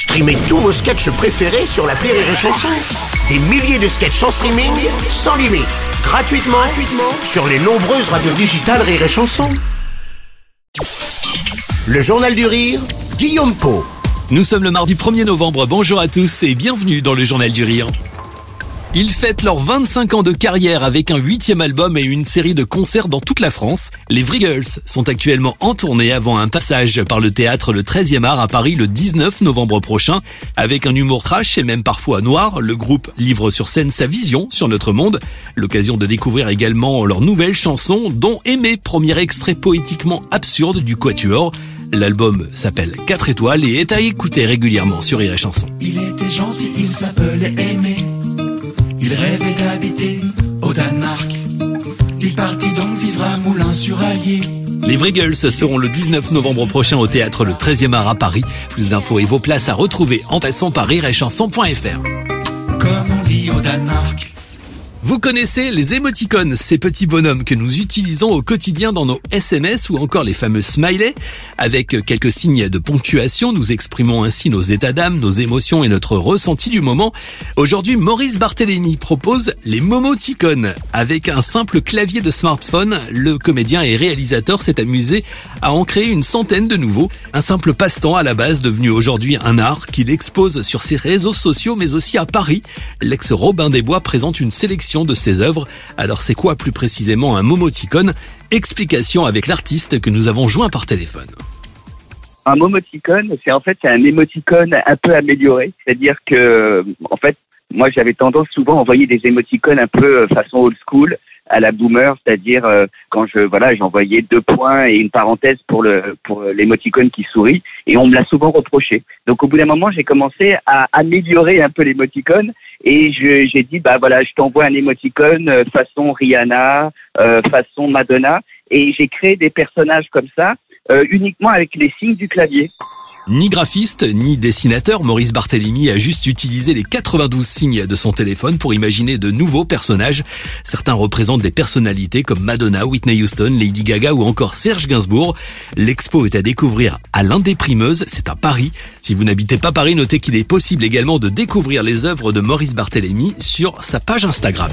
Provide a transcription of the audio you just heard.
Streamez tous vos sketchs préférés sur la Rire et Chanson. Des milliers de sketchs en streaming, sans limite, gratuitement, gratuitement sur les nombreuses radios digitales Rire et Chanson. Le Journal du Rire, Guillaume Po. Nous sommes le mardi 1er novembre, bonjour à tous et bienvenue dans le Journal du Rire. Ils fêtent leurs 25 ans de carrière avec un huitième album et une série de concerts dans toute la France. Les Vriggles sont actuellement en tournée avant un passage par le théâtre le 13e art à Paris le 19 novembre prochain. Avec un humour trash et même parfois noir, le groupe livre sur scène sa vision sur notre monde. L'occasion de découvrir également leurs nouvelles chansons, dont Aimer, premier extrait poétiquement absurde du Quatuor. L'album s'appelle 4 étoiles et est à écouter régulièrement sur Rire et Chanson. Il rêvait d'habiter au Danemark. Il partit donc vivre à Moulins-sur-Allier. Les Vriggles seront le 19 novembre prochain au théâtre le 13e art à Paris. Plus d'infos et vos places à retrouver en passant par rireetchanson.fr. Comme on dit au Danemark. Vous connaissez les émoticônes, ces petits bonhommes que nous utilisons au quotidien dans nos SMS ou encore les fameux smileys. Avec quelques signes de ponctuation, nous exprimons ainsi nos états d'âme, nos émotions et notre ressenti du moment. Aujourd'hui, Maurice Barthélémy propose les momoticônes. Avec un simple clavier de smartphone, le comédien et réalisateur s'est amusé à en créer une centaine de nouveaux. Un simple passe-temps à la base devenu aujourd'hui un art qu'il expose sur ses réseaux sociaux mais aussi à Paris. L'ex Robin des Bois présente une sélection de ses œuvres. Alors c'est quoi plus précisément un momoticone Explication avec l'artiste que nous avons joint par téléphone. Un momoticone, c'est en fait un émoticône un peu amélioré, c'est-à-dire que en fait moi j'avais tendance souvent à envoyer des émoticônes un peu euh, façon old school à la boomer, c'est-à-dire euh, quand je voilà j'envoyais deux points et une parenthèse pour le pour l'émoticône qui sourit et on me l'a souvent reproché. Donc au bout d'un moment j'ai commencé à améliorer un peu l'émoticône et j'ai dit bah voilà je t'envoie un émoticône euh, façon Rihanna, euh, façon Madonna et j'ai créé des personnages comme ça euh, uniquement avec les signes du clavier. Ni graphiste, ni dessinateur, Maurice Barthélémy a juste utilisé les 92 signes de son téléphone pour imaginer de nouveaux personnages. Certains représentent des personnalités comme Madonna, Whitney Houston, Lady Gaga ou encore Serge Gainsbourg. L'expo est à découvrir à l'Indéprimeuse, c'est à Paris. Si vous n'habitez pas Paris, notez qu'il est possible également de découvrir les œuvres de Maurice Barthélémy sur sa page Instagram.